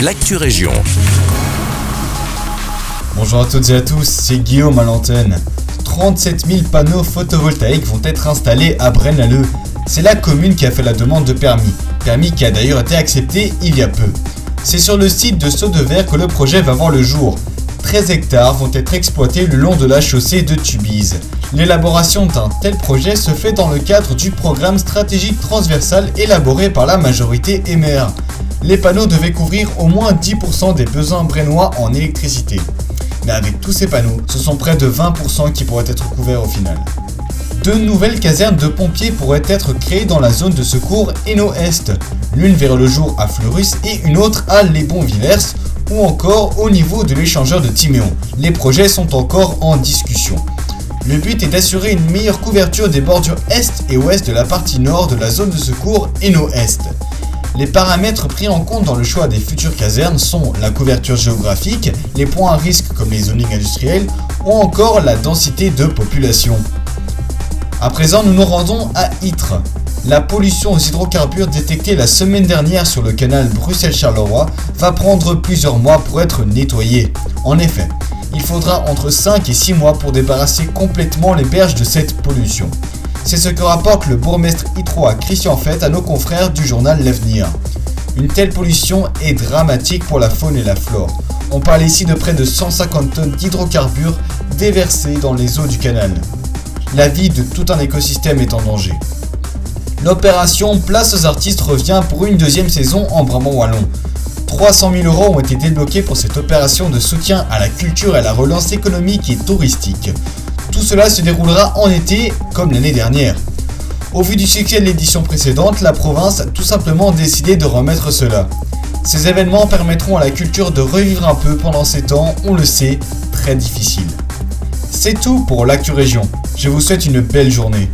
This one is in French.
l'actu région. Bonjour à toutes et à tous, c'est Guillaume à l'antenne. 37 000 panneaux photovoltaïques vont être installés à Braine-l'Alleud. C'est la commune qui a fait la demande de permis, permis qui a d'ailleurs été accepté il y a peu. C'est sur le site de Saut de Verre que le projet va voir le jour. 13 hectares vont être exploités le long de la chaussée de Tubize. L'élaboration d'un tel projet se fait dans le cadre du programme stratégique transversal élaboré par la majorité MR. Les panneaux devaient couvrir au moins 10% des besoins brennois en électricité. Mais avec tous ces panneaux, ce sont près de 20% qui pourraient être couverts au final. Deux nouvelles casernes de pompiers pourraient être créées dans la zone de secours Eno-Est, l'une vers le jour à Fleurus et une autre à Les Bons-Villers ou encore au niveau de l'échangeur de Timéon. Les projets sont encore en discussion. Le but est d'assurer une meilleure couverture des bordures est et ouest de la partie nord de la zone de secours Eno-Est. Les paramètres pris en compte dans le choix des futures casernes sont la couverture géographique, les points à risque comme les zonings industriels ou encore la densité de population. À présent, nous nous rendons à Ytre. La pollution aux hydrocarbures détectée la semaine dernière sur le canal Bruxelles-Charleroi va prendre plusieurs mois pour être nettoyée. En effet, il faudra entre 5 et 6 mois pour débarrasser complètement les berges de cette pollution. C'est ce que rapporte le bourgmestre itrois Christian Fett à nos confrères du journal L'Avenir. Une telle pollution est dramatique pour la faune et la flore. On parle ici de près de 150 tonnes d'hydrocarbures déversés dans les eaux du canal. La vie de tout un écosystème est en danger. L'opération Place aux artistes revient pour une deuxième saison en Brabant Wallon. 300 000 euros ont été débloqués pour cette opération de soutien à la culture et à la relance économique et touristique. Tout cela se déroulera en été, comme l'année dernière. Au vu du succès de l'édition précédente, la province a tout simplement décidé de remettre cela. Ces événements permettront à la culture de revivre un peu pendant ces temps, on le sait, très difficiles. C'est tout pour l'actu région. Je vous souhaite une belle journée.